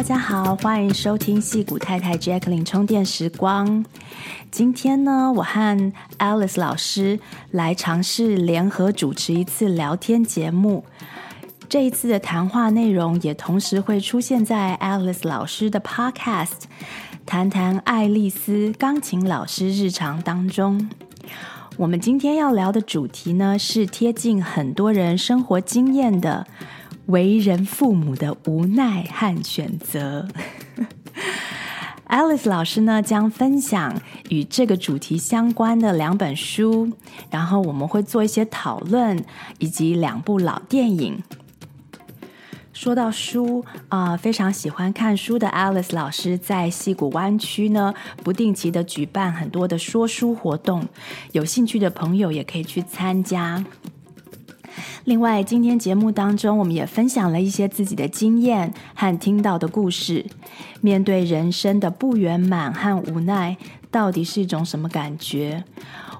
大家好，欢迎收听戏谷太太 Jacqueline 充电时光。今天呢，我和 Alice 老师来尝试联合主持一次聊天节目。这一次的谈话内容也同时会出现在 Alice 老师的 Podcast，谈谈爱丽丝钢琴老师日常当中。我们今天要聊的主题呢，是贴近很多人生活经验的。为人父母的无奈和选择，Alice 老师呢，将分享与这个主题相关的两本书，然后我们会做一些讨论，以及两部老电影。说到书啊、非常喜欢看书的 Alice 老师在矽谷湾区呢，不定期的举办很多的说书活动，有兴趣的朋友也可以去参加。另外，今天节目当中，我们也分享了一些自己的经验和听到的故事。面对人生的不圆满和无奈，到底是一种什么感觉？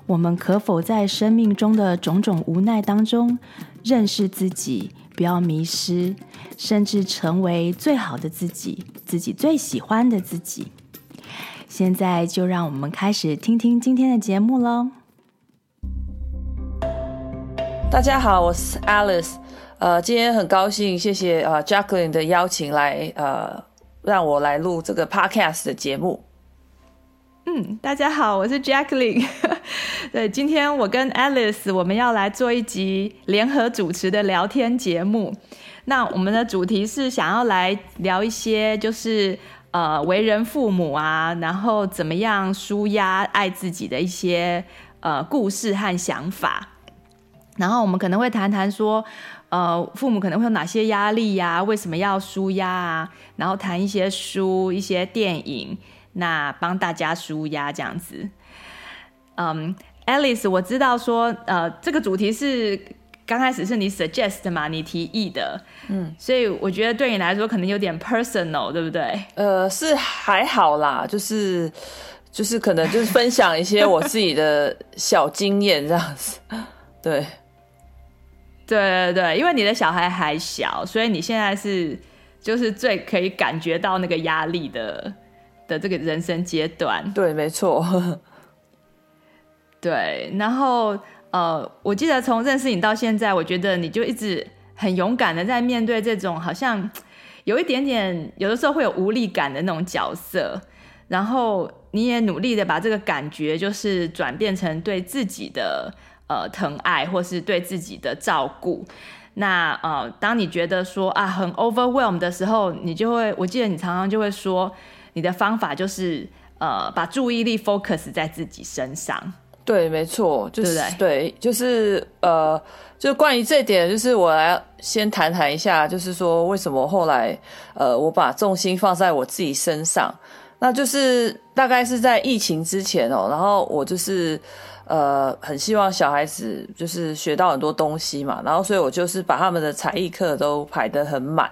我们可否在生命中的种种无奈当中，认识自己，不要迷失，甚至成为最好的自己，自己最喜欢的自己？现在就让我们开始听听今天的节目喽。大家好，我是 Alice，呃，今天很高兴，谢谢呃 Jacqueline 的邀请来，呃，让我来录这个 Podcast 的节目。嗯，大家好，我是 Jacqueline。对，今天我跟 Alice 我们要来做一集联合主持的聊天节目。那我们的主题是想要来聊一些，就是呃，为人父母啊，然后怎么样舒压爱自己的一些呃故事和想法。然后我们可能会谈谈说，呃，父母可能会有哪些压力呀、啊？为什么要舒压啊？然后谈一些书、一些电影，那帮大家舒压这样子。嗯，Alice，我知道说，呃，这个主题是刚开始是你 suggest 的嘛，你提议的，嗯，所以我觉得对你来说可能有点 personal，对不对？呃，是还好啦，就是就是可能就是分享一些我自己的小经验这样子，对。对对对，因为你的小孩还小，所以你现在是就是最可以感觉到那个压力的的这个人生阶段。对，没错。对，然后呃，我记得从认识你到现在，我觉得你就一直很勇敢的在面对这种好像有一点点有的时候会有无力感的那种角色，然后你也努力的把这个感觉就是转变成对自己的。呃，疼爱或是对自己的照顾，那呃，当你觉得说啊很 overwhelmed 的时候，你就会，我记得你常常就会说，你的方法就是呃，把注意力 focus 在自己身上。对，没错，就是对，对，就是呃，就关于这一点，就是我来先谈谈一下，就是说为什么后来呃，我把重心放在我自己身上，那就是大概是在疫情之前哦，然后我就是。呃，很希望小孩子就是学到很多东西嘛，然后所以我就是把他们的才艺课都排得很满。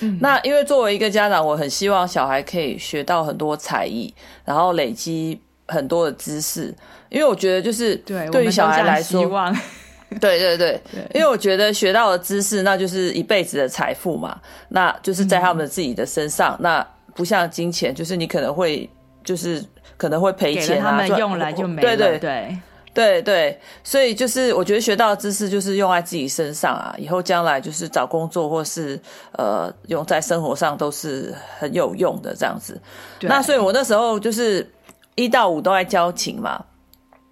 嗯，那因为作为一个家长，我很希望小孩可以学到很多才艺，然后累积很多的知识，因为我觉得就是对对于小孩来说，对对对，对，因为我觉得学到的知识那就是一辈子的财富嘛，那就是在他们自己的身上，嗯，那不像金钱，就是你可能会就是可能会赔钱啊，他们用来就没了，对对。对。对对，所以就是我觉得学到的知识就是用在自己身上啊，以后将来就是找工作或是呃用在生活上都是很有用的这样子。那所以我那时候就是一到五都在教琴嘛，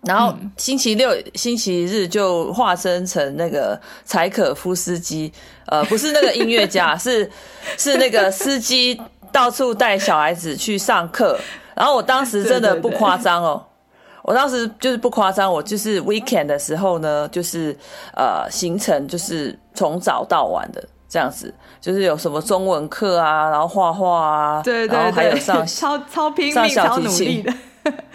然后星期六、嗯、星期日就化身成那个柴可夫斯基，呃，不是那个音乐家，是是那个司机，到处带小孩子去上课。然后我当时真的不夸张哦。对对对我当时就是不夸张，我就是 weekend 的时候呢，就是呃行程就是从早到晚的这样子，就是有什么中文课啊，然后画画啊，对对对，然后还有上超超拼命、超努力的，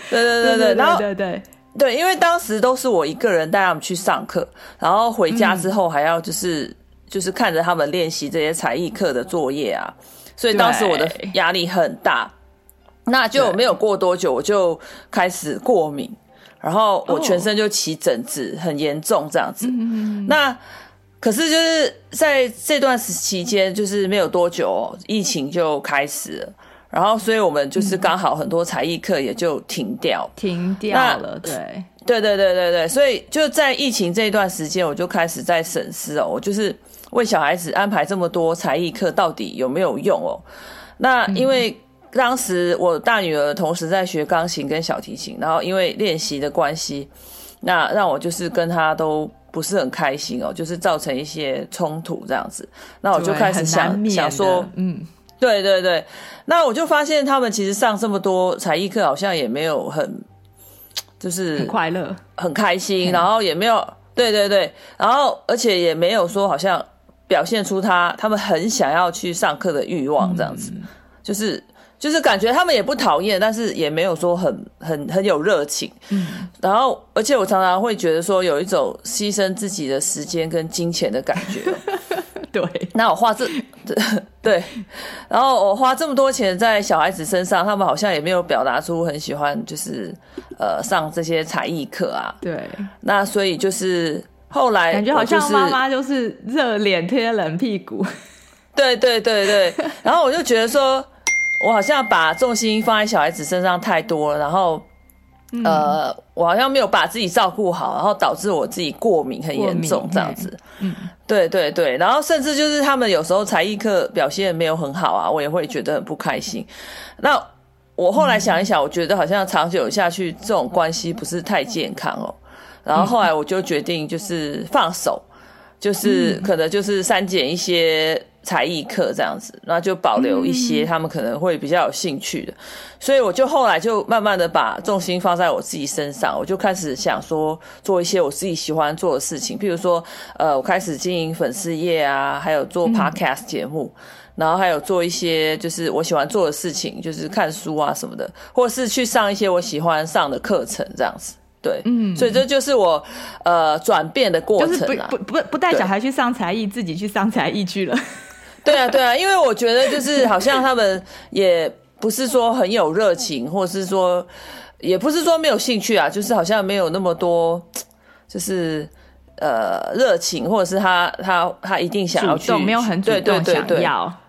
对对对 对，对，然后对对。对，因为当时都是我一个人带他们去上课，然后回家之后还要就是、嗯、就是看着他们练习这些才艺课的作业啊，所以当时我的压力很大。那就没有过多久，我就开始过敏，然后我全身就起疹子，很严重这样子。那可是就是在这段时期间，就是没有多久，疫情就开始了。然后，所以我们就是刚好很多才艺课也就停掉，停掉了。对，对，对，对，对，对。所以就在疫情这一段时间，我就开始在审视哦，我就是为小孩子安排这么多才艺课，到底有没有用哦？那因为当时我大女儿同时在学钢琴跟小提琴，然后因为练习的关系，那让我就是跟她都不是很开心哦，就是造成一些冲突这样子。那我就开始想想说，嗯。对对对，那我就发现他们其实上这么多才艺课，好像也没有很，就是很快乐、很开心，然后也没有，对对对，然后而且也没有说好像表现出他他们很想要去上课的欲望这样子，嗯、就是就是感觉他们也不讨厌，但是也没有说很很很有热情，嗯，然后而且我常常会觉得说有一种牺牲自己的时间跟金钱的感觉。对，那我花这，对，然后我花这么多钱在小孩子身上，他们好像也没有表达出很喜欢，就是呃上这些才艺课啊。对，那所以就是后来感觉好像妈妈就是热脸贴冷屁股。对对对对，然后我就觉得说，我好像把重心放在小孩子身上太多了，然后。呃，我好像没有把自己照顾好，然后导致我自己过敏很严重这样子。嗯，对对对，然后甚至就是他们有时候才艺课表现没有很好啊，我也会觉得很不开心。那我后来想一想，我觉得好像长久下去这种关系不是太健康哦。然后后来我就决定就是放手，就是可能就是删减一些。才艺课这样子，那就保留一些他们可能会比较有兴趣的，所以我就后来就慢慢的把重心放在我自己身上，我就开始想说做一些我自己喜欢做的事情，譬如说，呃，我开始经营粉丝业啊，还有做 podcast 节目，然后还有做一些就是我喜欢做的事情，就是看书啊什么的，或者是去上一些我喜欢上的课程这样子，对，嗯，所以这就是我呃转变的过程啦，不不不不带小孩去上才艺，自己去上才艺去了。对。啊，对啊，因为我觉得就是好像他们也不是说很有热情，或者是说也不是说没有兴趣啊，就是好像没有那么多，就是呃热情，或者是他他他一定想要去，没有很主动想要，对对。对对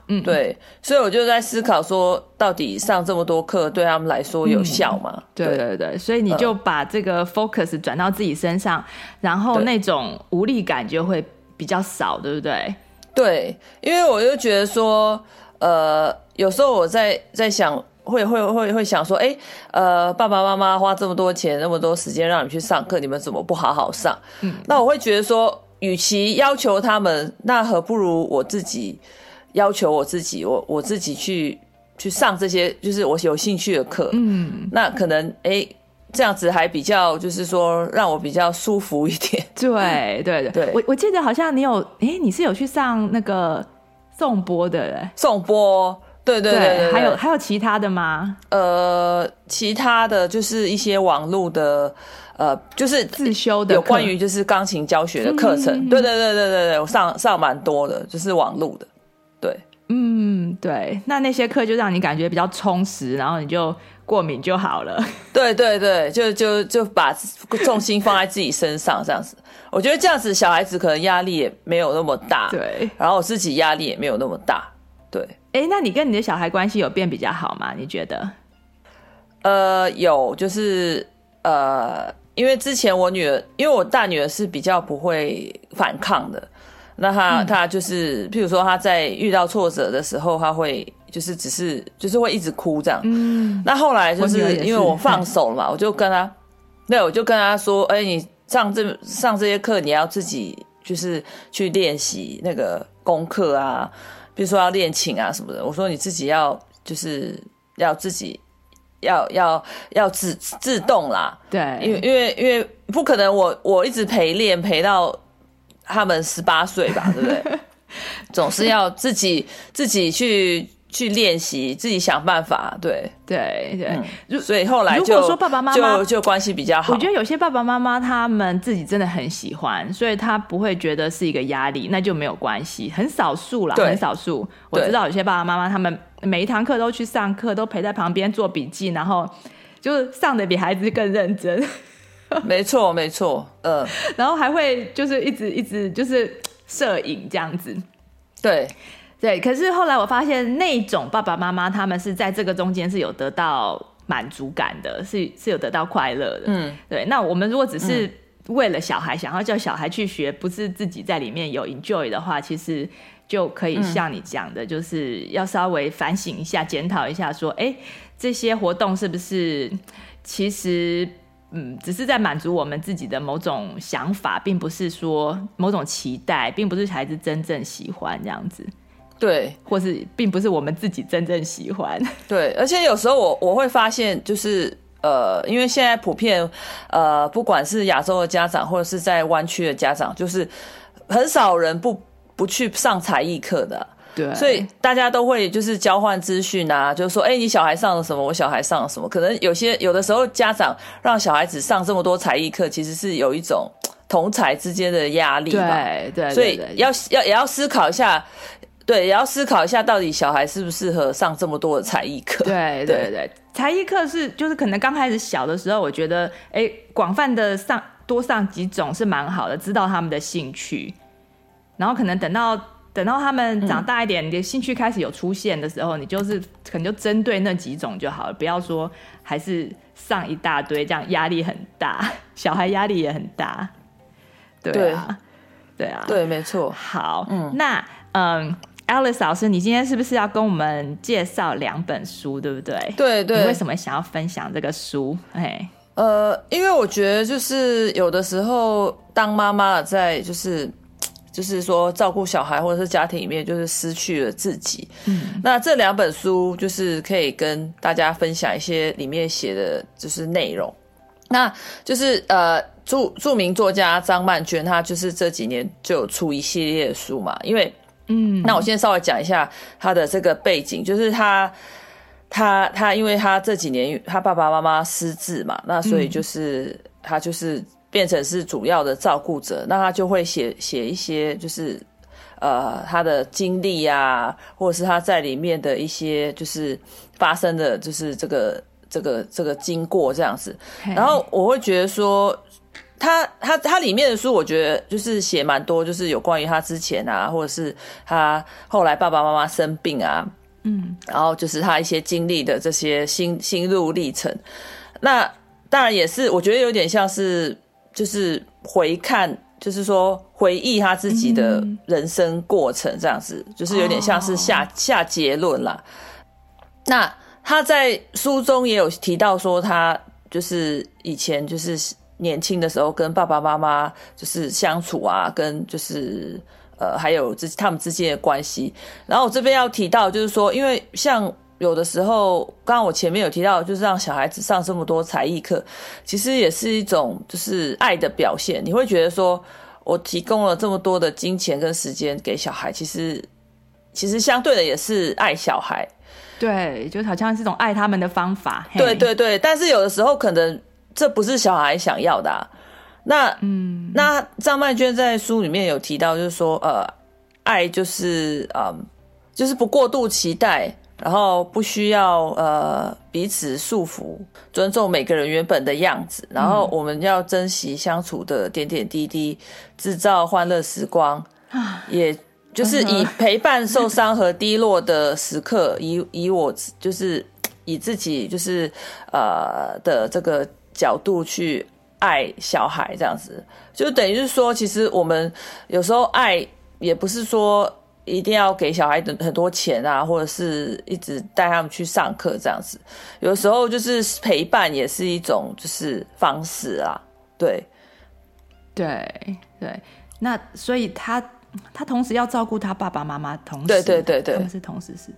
嗯，对，所以我就在思考说，到底上这么多课对他们来说有效吗？嗯、对对对，所以你就把这个 focus 转到自己身上，然后那种无力感就会比较少，对不对？对，因为我就觉得说，呃，有时候我在在想，会会会会想说，哎，呃，爸爸妈妈花这么多钱、那么多时间让你去上课，你们怎么不好好上？嗯，那我会觉得说，与其要求他们，那何不如我自己要求我自己，我我自己去去上这些，就是我有兴趣的课。嗯，那可能哎。这样子还比较，就是说让我比较舒服一点。对 对对，对我我记得好像你有，哎，你是有去上那个颂钵的嘞？颂钵，对对对，还有还有其他的吗？呃，其他的就是一些网络的，呃，就是自修的，有关于就是钢琴教学的课程。嗯、对对对对对对，我上上蛮多的，就是网络的。对，嗯，对，那那些课就让你感觉比较充实，然后你就。过敏就好了，对对对，就就就把重心放在自己身上，这样子，我觉得这样子小孩子可能压力也没有那么大，对，然后我自己压力也没有那么大，对。哎，那你跟你的小孩关系有变比较好吗？你觉得？呃，有，就是呃，因为之前我女儿，因为我大女儿是比较不会反抗的，那他他就是，譬如说他在遇到挫折的时候，他会。就是只是就是会一直哭这样，嗯，那后来就是因为我放手了嘛，我就跟他，对，我就跟他说，哎，你上这上这些课，你要自己就是去练习那个功课啊，比如说要练琴啊什么的。我说你自己要就是要自己要要要自自动啦，对，因为因为因为不可能我我一直陪练陪到他们十八岁吧，对不对？总是要自己自己去。去练习，自己想办法，对对对、嗯，所以后来就如果说爸爸妈妈就就关系比较好。我觉得有些爸爸妈妈他们自己真的很喜欢，所以他不会觉得是一个压力，那就没有关系。很少数啦，很少数。我知道有些爸爸妈妈他们每一堂课都去上课，都陪在旁边做笔记，然后就是上的比孩子更认真。没 错没错，嗯，然后还会就是一直一直就是。摄影这样子。对对，可是后来我发现那种爸爸妈妈他们是在这个中间是有得到满足感的，是是有得到快乐的。嗯，对。那我们如果只是为了小孩想要叫小孩去学，不是自己在里面有 enjoy 的话，其实就可以像你讲的，就是要稍微反省一下、检讨一下，说，哎，这些活动是不是其实。嗯，只是在满足我们自己的某种想法，并不是说某种期待，并不是孩子真正喜欢这样子。对，或是并不是我们自己真正喜欢。对，而且有时候我我会发现，就是呃，因为现在普遍呃，不管是亚洲的家长，或者是在湾区的家长，就是很少人不不去上才艺课的。对，所以大家都会就是交换资讯啊，就是说，哎、欸，你小孩上了什么？我小孩上了什么？可能有些有的时候家长让小孩子上这么多才艺课，其实是有一种同才之间的压力吧。对对，所以要要也要思考一下，对，也要思考一下，到底小孩适不适合上这么多的才艺课？对 对对，才艺课是就是可能刚开始小的时候，我觉得，哎、欸，广泛的上多上几种是蛮好的，知道他们的兴趣，然后可能等到。等到他们长大一点，你的兴趣开始有出现的时候，你就是可能就针对那几种就好了，不要说还是上一大堆，这样压力很大，小孩压力也很大。对啊，对啊，对，没错。好，嗯，那嗯，Alice 老师，你今天是不是要跟我们介绍两本书，对不对？对对。你为什么想要分享这个书？哎，呃，因为我觉得就是有的时候当妈妈在就是。就是说，照顾小孩或者是家庭里面，就是失去了自己。嗯，那这两本书就是可以跟大家分享一些里面写的就是内容。那就是呃，著著名作家张曼娟，她就是这几年就有出一系列的书嘛。因为，嗯，那我先稍微讲一下她的这个背景，就是她她她，因为她这几年她爸爸妈妈失智嘛，那所以就是她就是。变成是主要的照顾者，那他就会写写一些，就是呃他的经历啊，或者是他在里面的一些就是发生的，就是这个这个这个经过这样子。然后我会觉得说，他他他里面的书，我觉得就是写蛮多，就是有关于他之前啊，或者是他后来爸爸妈妈生病啊，嗯，然后就是他一些经历的这些心心路历程。那当然也是，我觉得有点像是。就是回看，就是说回忆他自己的人生过程，这样子，就是有点像是下下结论啦。那他在书中也有提到说，他就是以前就是年轻的时候跟爸爸妈妈就是相处啊，跟就是呃还有这他们之间的关系。然后我这边要提到就是说，因为像。有的时候，刚刚我前面有提到，就是让小孩子上这么多才艺课，其实也是一种就是爱的表现。你会觉得说，我提供了这么多的金钱跟时间给小孩，其实其实相对的也是爱小孩。对，就好像是这种爱他们的方法。对对对，但是有的时候可能这不是小孩想要的啊。那嗯，那张曼娟在书里面有提到，就是说，呃，爱就是嗯，就是不过度期待。然后不需要呃彼此束缚，尊重每个人原本的样子。然后我们要珍惜相处的点点滴滴，制造欢乐时光。也就是以陪伴受伤和低落的时刻，以以我就是以自己就是呃的这个角度去爱小孩，这样子就等于是说，其实我们有时候爱也不是说。一定要给小孩很很多钱啊，或者是一直带他们去上课这样子。有时候就是陪伴也是一种就是方式啊，对，对对。那所以他他同时要照顾他爸爸妈妈，同时对对对对，他们是同时是。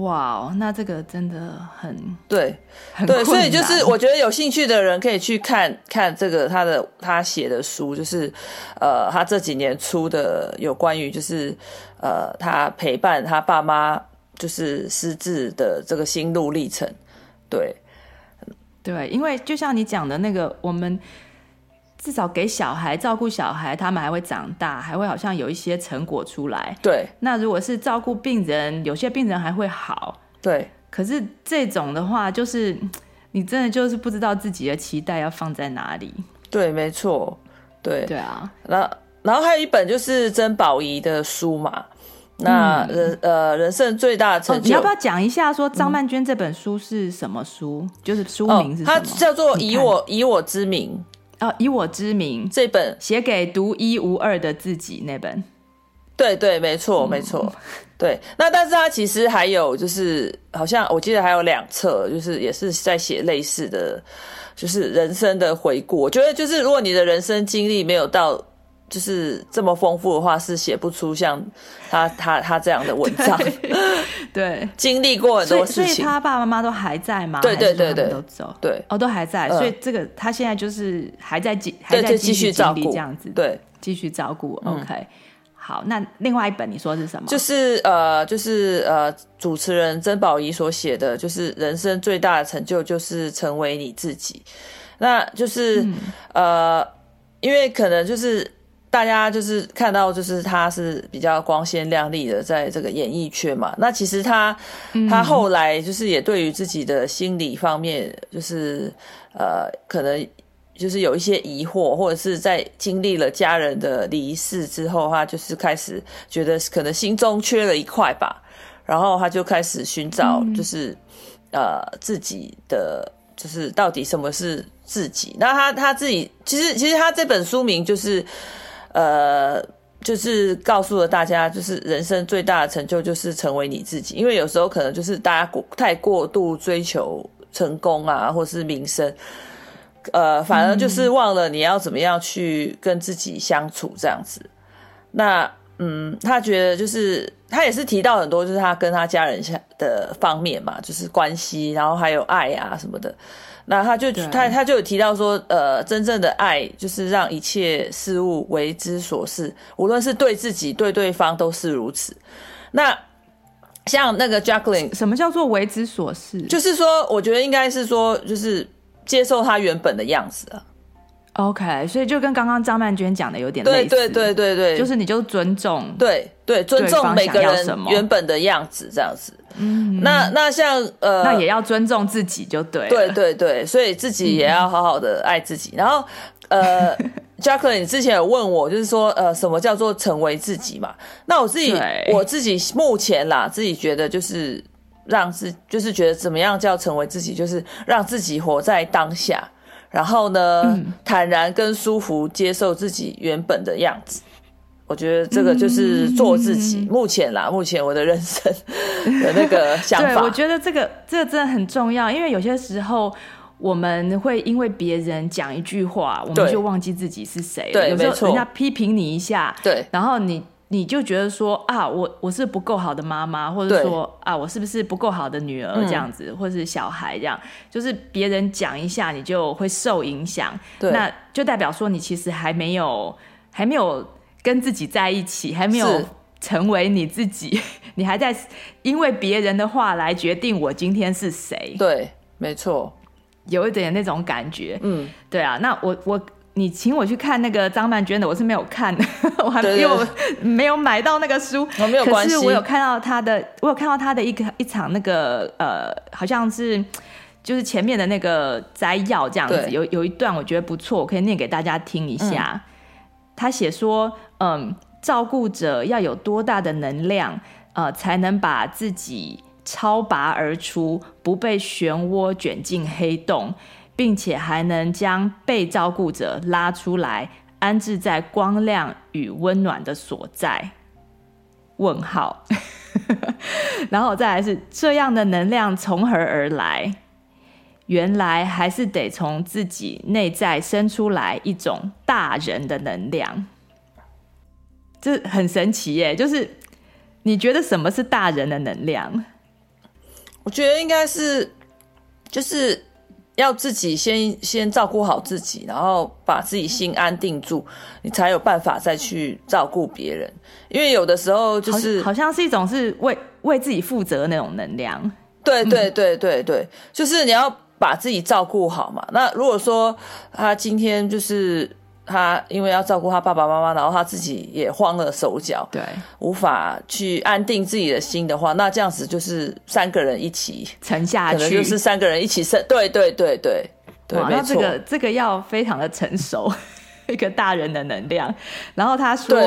哇，那这个真的很对，很对，所以就是我觉得有兴趣的人可以去看看这个他的他写的书，就是呃，他这几年出的有关于就是呃，他陪伴他爸妈就是失智的这个心路历程，对对，因为就像你讲的那个我们。至少给小孩照顾小孩，他们还会长大，还会好像有一些成果出来。对。那如果是照顾病人，有些病人还会好。对。可是这种的话，就是你真的就是不知道自己的期待要放在哪里。对，没错。对。对啊。那然后还有一本就是曾宝仪的书嘛。那人、嗯、呃，人生最大的成就，哦、你要不要讲一下？说张曼娟这本书是什么书？嗯、就是书名是什么？它叫做以我以我之名哦，以我之名这本写给独一无二的自己那本。对对，没错没错。对，那但是它其实还有就是，好像我记得还有两册，就是也是在写类似的，就是人生的回顾。我觉得就是，如果你的人生经历没有到。就是这么丰富的话，是写不出像他他他这样的文章。对，经历过很多事情，所以他爸爸妈妈都还在吗？对对对对，都走。对，哦，都还在。所以这个他现在就是还在继还在继续照顾这样子，对，继续照顾。OK，好，那另外一本你说是什么？就是呃，就是呃，主持人曾宝仪所写的，就是人生最大的成就就是成为你自己。那就是呃，因为可能就是。大家就是看到，就是他是比较光鲜亮丽的，在这个演艺圈嘛。那其实他，他后来就是也对于自己的心理方面，就是呃，可能就是有一些疑惑，或者是在经历了家人的离世之后，他就是开始觉得可能心中缺了一块吧。然后他就开始寻找，就是呃自己的，就是到底什么是自己。那他他自己其实其实他这本书名就是。呃，就是告诉了大家，就是人生最大的成就就是成为你自己。因为有时候可能就是大家过太过度追求成功啊，或是名声，呃，反而就是忘了你要怎么样去跟自己相处这样子。那嗯，他觉得就是他也是提到很多，就是他跟他家人下的方面嘛，就是关系，然后还有爱啊什么的。那他就他他就有提到说，呃，真正的爱就是让一切事物为之所事，无论是对自己对对方都是如此。那像那个 Jacqueline，什么叫做为之所事？就是说，我觉得应该是说，就是接受他原本的样子啊。OK，所以就跟刚刚张曼娟讲的有点类似，对对对对对，就是你就尊重，对对，尊重每个人原本的样子这样子。嗯，那那像呃，那也要尊重自己就对，对对对，所以自己也要好好的爱自己。嗯、然后呃，Jacqueline，你之前有问我，就是说呃，什么叫做成为自己嘛？那我自己我自己目前啦，自己觉得就是让自就是觉得怎么样叫成为自己，就是让自己活在当下。然后呢，嗯、坦然跟舒服接受自己原本的样子，我觉得这个就是做自己。嗯、目前啦，目前我的人生的那个想法，对，我觉得这个这个真的很重要，因为有些时候我们会因为别人讲一句话，我们就忘记自己是谁了。对，有时候人家批评你一下，对，然后你。你就觉得说啊，我我是不够好的妈妈，或者说啊，我是不是不够好的女儿这样子，嗯、或者是小孩这样，就是别人讲一下，你就会受影响。对那就代表说你其实还没有还没有跟自己在一起，还没有成为你自己，你还在因为别人的话来决定我今天是谁。对，没错，有一点那种感觉。嗯，对啊，那我我。你请我去看那个张曼娟的，我是没有看的，我还没有没有买到那个书。我没有关系。可是我有看到他的，我有看到他的一个一场那个呃，好像是就是前面的那个摘要这样子，有有一段我觉得不错，我可以念给大家听一下。嗯、他写说，嗯，照顾者要有多大的能量，呃，才能把自己超拔而出，不被漩涡卷进黑洞。并且还能将被照顾者拉出来，安置在光亮与温暖的所在。问号，然后再来是这样的能量从何而来？原来还是得从自己内在生出来一种大人的能量。这很神奇耶！就是你觉得什么是大人的能量？我觉得应该是，就是。要自己先先照顾好自己，然后把自己心安定住，你才有办法再去照顾别人。因为有的时候就是好，好像是一种是为为自己负责的那种能量。对对对对对，就是你要把自己照顾好嘛。那如果说他今天就是。他因为要照顾他爸爸妈妈，然后他自己也慌了手脚，对，无法去安定自己的心的话，那这样子就是三个人一起沉下去，可能就是三个人一起生，对对对对对，那这个这个要非常的成熟，一个大人的能量。然后他说，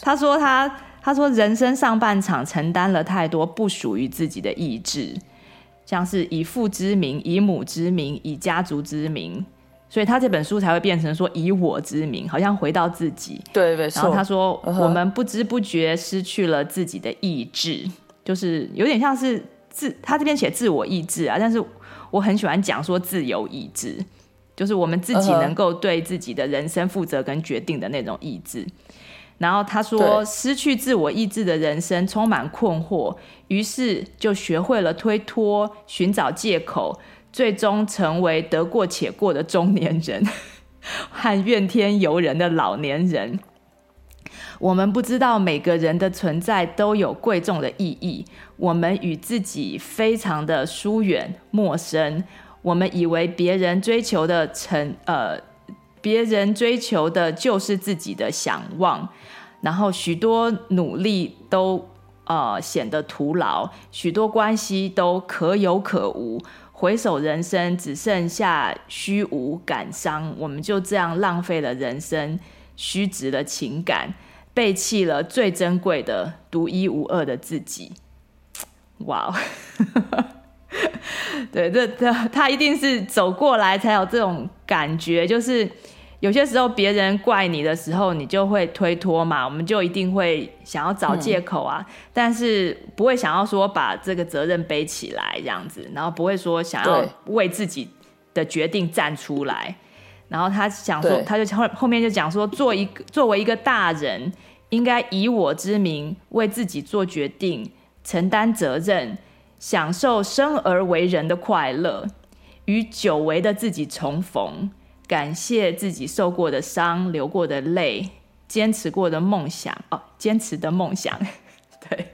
他说他他说人生上半场承担了太多不属于自己的意志，像是以父之名、以母之名、以家族之名。所以他这本书才会变成说以我之名，好像回到自己。对，没错。然后他说，我们不知不觉失去了自己的意志，就是有点像是自他这边写自我意志啊，但是我很喜欢讲说自由意志，就是我们自己能够对自己的人生负责跟决定的那种意志。然后他说，失去自我意志的人生充满困惑，于是就学会了推脱、寻找借口。最终成为得过且过的中年人 和怨天尤人的老年人。我们不知道每个人的存在都有贵重的意义。我们与自己非常的疏远、陌生。我们以为别人追求的成呃，别人追求的就是自己的想望。然后许多努力都呃显得徒劳，许多关系都可有可无。回首人生，只剩下虚无感伤，我们就这样浪费了人生，虚掷了情感，背弃了最珍贵的、独一无二的自己。哇、wow. 对，这这他一定是走过来才有这种感觉，就是。有些时候别人怪你的时候，你就会推脱嘛，我们就一定会想要找借口啊，嗯、但是不会想要说把这个责任背起来这样子，然后不会说想要为自己的决定站出来。然后他想说，他就后后面就讲说，做一个作为一个大人，应该以我之名为自己做决定，承担责任，享受生而为人的快乐，与久违的自己重逢。感谢自己受过的伤、流过的泪、坚持过的梦想。哦，坚持的梦想，对，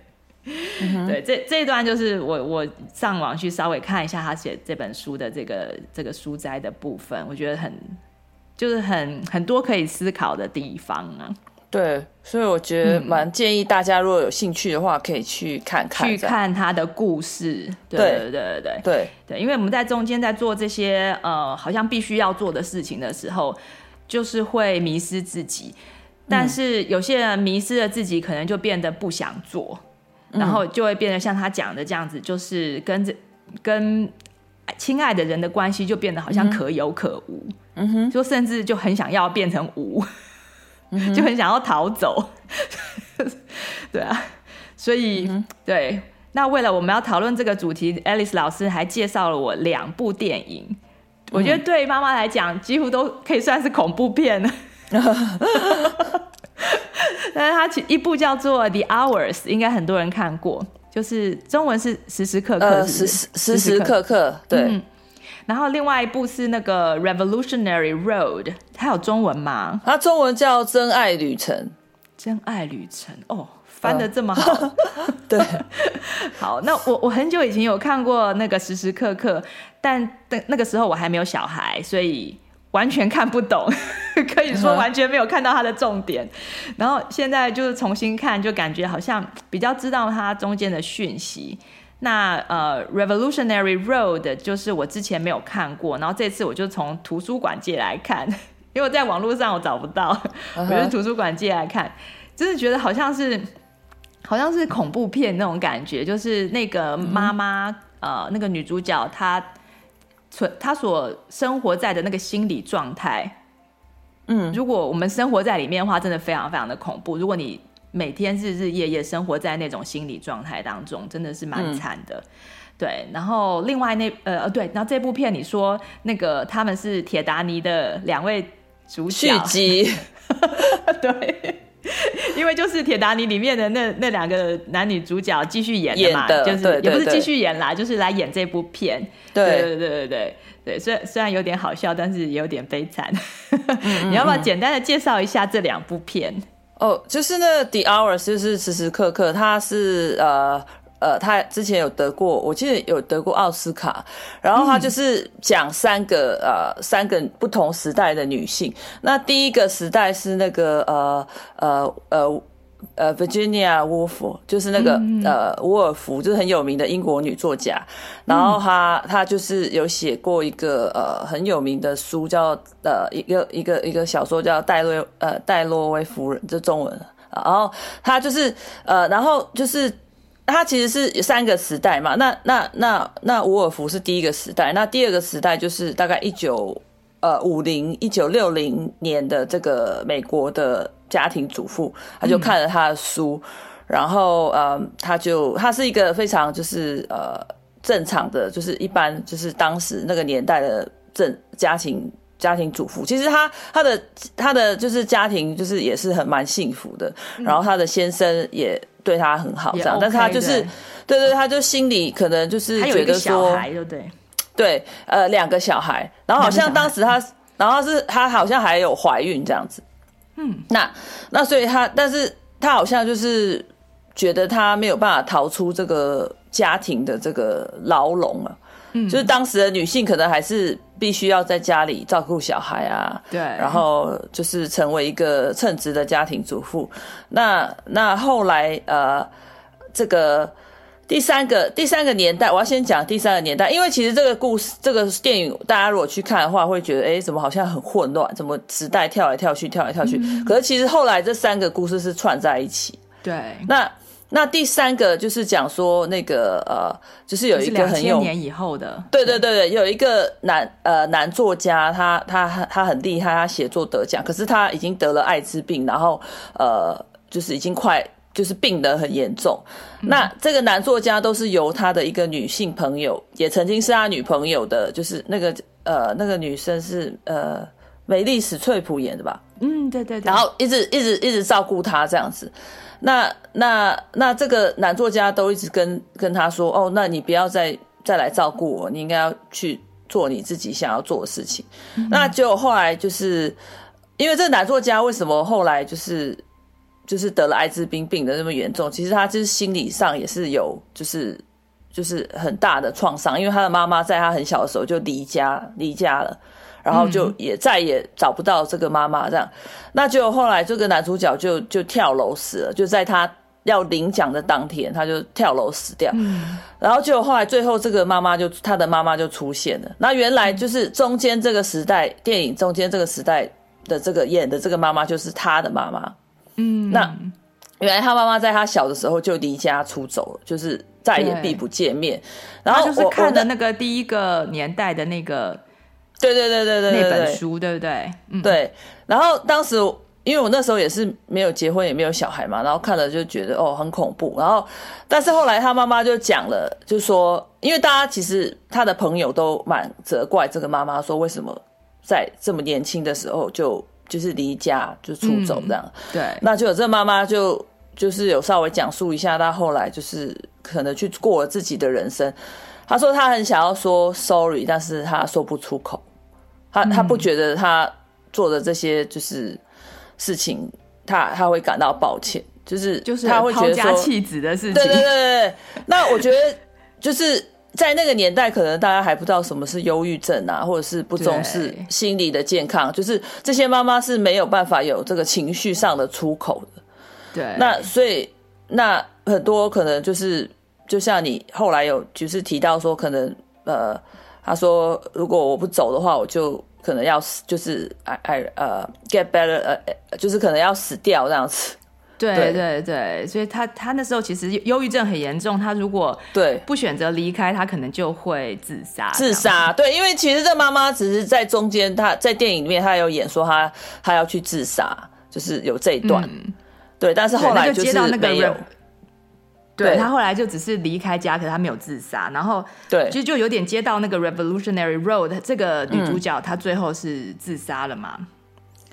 嗯、对，这这一段就是我我上网去稍微看一下他写这本书的这个这个书摘的部分，我觉得很就是很很多可以思考的地方啊。对，所以我觉得蛮建议大家，如果有兴趣的话，可以去看看，去看他的故事。对对对对对对对，因为我们在中间在做这些呃，好像必须要做的事情的时候，就是会迷失自己。但是有些人迷失了自己，可能就变得不想做，嗯、然后就会变得像他讲的这样子，就是跟这跟亲爱的人的关系就变得好像可有可无。嗯哼，就甚至就很想要变成无。就很想要逃走，对啊，所以、嗯、对，那为了我们要讨论这个主题，Alice 老师还介绍了我两部电影，嗯、我觉得对妈妈来讲几乎都可以算是恐怖片了。但是它其一部叫做《The Hours》，应该很多人看过，就是中文是时时刻刻是是、呃，时时刻刻，对。嗯然后另外一部是那个《Revolutionary Road》，它有中文吗？它中文叫《真爱旅程》。真爱旅程哦，翻的这么好。呃、对，好，那我我很久以前有看过那个时时刻刻，但那个时候我还没有小孩，所以完全看不懂，可以说完全没有看到它的重点。嗯、然后现在就是重新看，就感觉好像比较知道它中间的讯息。那呃，《Revolutionary Road》就是我之前没有看过，然后这次我就从图书馆借来看，因为我在网络上我找不到，uh -huh. 我就图书馆借来看，真的觉得好像是好像是恐怖片那种感觉，就是那个妈妈、uh. 呃，那个女主角她存她所生活在的那个心理状态，嗯，如果我们生活在里面的话，真的非常非常的恐怖。如果你每天日日夜夜生活在那种心理状态当中，真的是蛮惨的。嗯。对，然后另外那呃对，然后这部片你说那个他们是铁达尼的两位主角续集，对，因为就是铁达尼里面的那那两个男女主角继续演的嘛，就是对对对，也不是继续演啦，就是来演这部片。对对对对对对，虽然虽然有点好笑，但是也有点悲惨。你要不要简单的介绍一下这两部片？哦、oh，就是那个《The Hours》，就是时时刻刻，他是呃呃，他之前有得过，我记得有得过奥斯卡。然后他就是讲三个、嗯、呃三个不同时代的女性。那第一个时代是那个呃呃呃呃，Virginia Woolf 就是那个、嗯、呃，沃尔夫，就是很有名的英国女作家。然后她她就是有写过一个呃很有名的书叫，叫呃一个一个一个小说叫戴洛呃戴洛威夫人，这中文。然后她就是呃，然后就是她其实是三个时代嘛。那那那那伍尔夫是第一个时代，那第二个时代就是大概一九呃五零一九六零年的这个美国的。家庭主妇，他就看了他的书，嗯、然后呃，他就他是一个非常就是呃正常的，就是一般就是当时那个年代的正家庭家庭主妇。其实他他的他的就是家庭就是也是很蛮幸福的，嗯、然后他的先生也对他很好，这样。OK, 但是他就是对，对对，他就心里可能就是觉得说，对对对，呃，两个小孩，然后好像当时他，然后是他好像还有怀孕这样子。嗯，那那所以他，但是他好像就是觉得他没有办法逃出这个家庭的这个牢笼啊。嗯，就是当时的女性可能还是必须要在家里照顾小孩啊，对，然后就是成为一个称职的家庭主妇。那那后来呃，这个。第三个第三个年代，我要先讲第三个年代，因为其实这个故事这个电影，大家如果去看的话，会觉得哎，怎么好像很混乱，怎么时代跳来跳去，跳来跳去。嗯、可是其实后来这三个故事是串在一起。对。那那第三个就是讲说那个呃，就是有一个很有年以后的，对对对对，有一个男呃男作家，他他他很厉害，他写作得奖，可是他已经得了艾滋病，然后呃，就是已经快。就是病得很严重，那这个男作家都是由他的一个女性朋友，也曾经是他女朋友的，就是那个呃那个女生是呃梅丽史翠普演的吧？嗯，对对对。然后一直一直一直照顾他这样子，那那那这个男作家都一直跟跟他说，哦，那你不要再再来照顾我，你应该要去做你自己想要做的事情。嗯、那就后来就是因为这个男作家为什么后来就是。就是得了艾滋病，病的那么严重，其实他就是心理上也是有，就是就是很大的创伤，因为他的妈妈在他很小的时候就离家离家了，然后就也再也找不到这个妈妈，这样，那就后来这个男主角就就跳楼死了，就在他要领奖的当天，他就跳楼死掉，然后就后来最后这个妈妈就他的妈妈就出现了，那原来就是中间这个时代电影中间这个时代的这个演的这个妈妈就是他的妈妈。嗯，那原来他妈妈在他小的时候就离家出走了，就是再也避不见面。然后就是看的那个第一个年代的那个，对对对对对那本书，对不对？嗯，对。然后当时因为我那时候也是没有结婚也没有小孩嘛，然后看了就觉得哦很恐怖。然后但是后来他妈妈就讲了，就说因为大家其实他的朋友都蛮责怪这个妈妈，说为什么在这么年轻的时候就。就是离家就出走这样，嗯、对，那就有这妈妈就就是有稍微讲述一下，她后来就是可能去过了自己的人生。她说她很想要说 sorry，但是她说不出口，她她不觉得她做的这些就是事情，她她会感到抱歉，就是就是她会觉得说弃子的事情，对对对对。那我觉得就是。在那个年代，可能大家还不知道什么是忧郁症啊，或者是不重视心理的健康，就是这些妈妈是没有办法有这个情绪上的出口的。对，那所以那很多可能就是，就像你后来有就是提到说，可能呃，他说如果我不走的话，我就可能要死，就是哎哎呃 get better 呃，就是可能要死掉这样子。对对对，所以他他那时候其实忧郁症很严重，他如果对不选择离开，他可能就会自杀。自杀，对，因为其实这妈妈只是在中间，她在电影里面她有演说她她要去自杀，就是有这一段，嗯、对，但是后来就接到那个没有。对，他后来就只是离开家，可是他没有自杀，然后对，其实就有点接到那个 Revolutionary Road 这个女主角，她最后是自杀了嘛？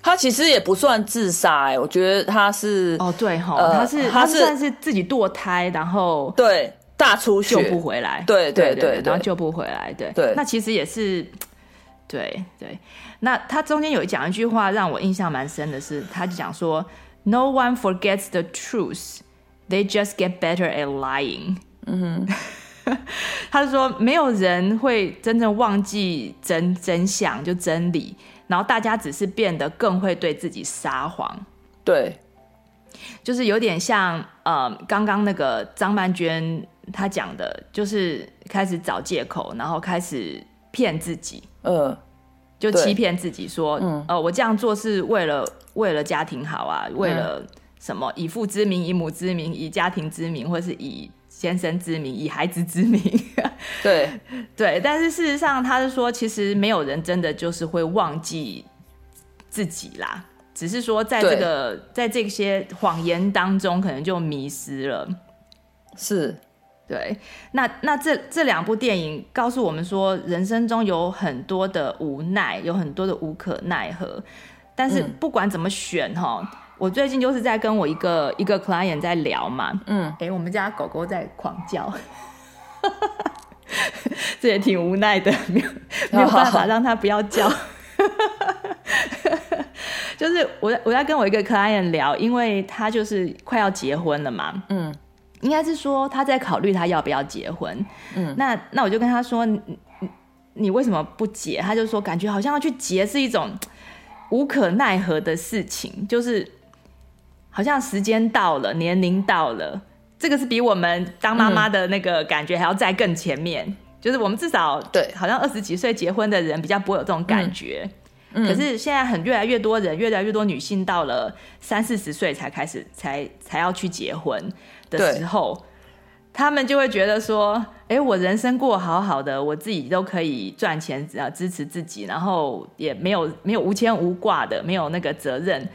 他其实也不算自杀哎、欸，我觉得他是哦对哈，他是他是算是自己堕胎，然后对大出血救不回来，对对对，对，然后救不回来，对对，那其实也是对对。那他中间有讲一句话让我印象蛮深的是，他就讲说：“No one forgets the truth, they just get better at lying。”嗯哼，他就说没有人会真正忘记真真相，就真理。然后大家只是变得更会对自己撒谎，对，就是有点像呃，刚刚那个张曼娟她讲的，就是开始找借口，然后开始骗自己，嗯，就欺骗自己说，嗯，呃，我这样做是为了为了家庭好啊，为了什么？以父之名，以母之名，以家庭之名，或是以先生之名，以孩子之名。对对，但是事实上，他是说，其实没有人真的就是会忘记自己啦。只是说，在这个在这些谎言当中，可能就迷失了。是，对。那那这这两部电影告诉我们说，人生中有很多的无奈，有很多的无可奈何。但是不管怎么选哈，嗯、我最近就是在跟我一个一个 client 在聊嘛。嗯。哎、欸，我们家狗狗在狂叫，这也挺无奈的，没有没有办法让它不要叫。就是我在我在跟我一个 client 聊，因为他就是快要结婚了嘛，嗯，应该是说他在考虑他要不要结婚，嗯，那那我就跟他说，你你为什么不结？他就说感觉好像要去结是一种无可奈何的事情，就是好像时间到了，年龄到了，这个是比我们当妈妈的那个感觉还要再更前面，嗯、就是我们至少对，好像二十几岁结婚的人比较不会有这种感觉。嗯。可是现在很越来越多人，越来越多女性到了三四十岁才开始，才才要去结婚的时候，他们就会觉得说：“哎，我人生过好好的，我自己都可以赚钱，只要支持自己，然后也没有没有无牵无挂的，没有那个责任，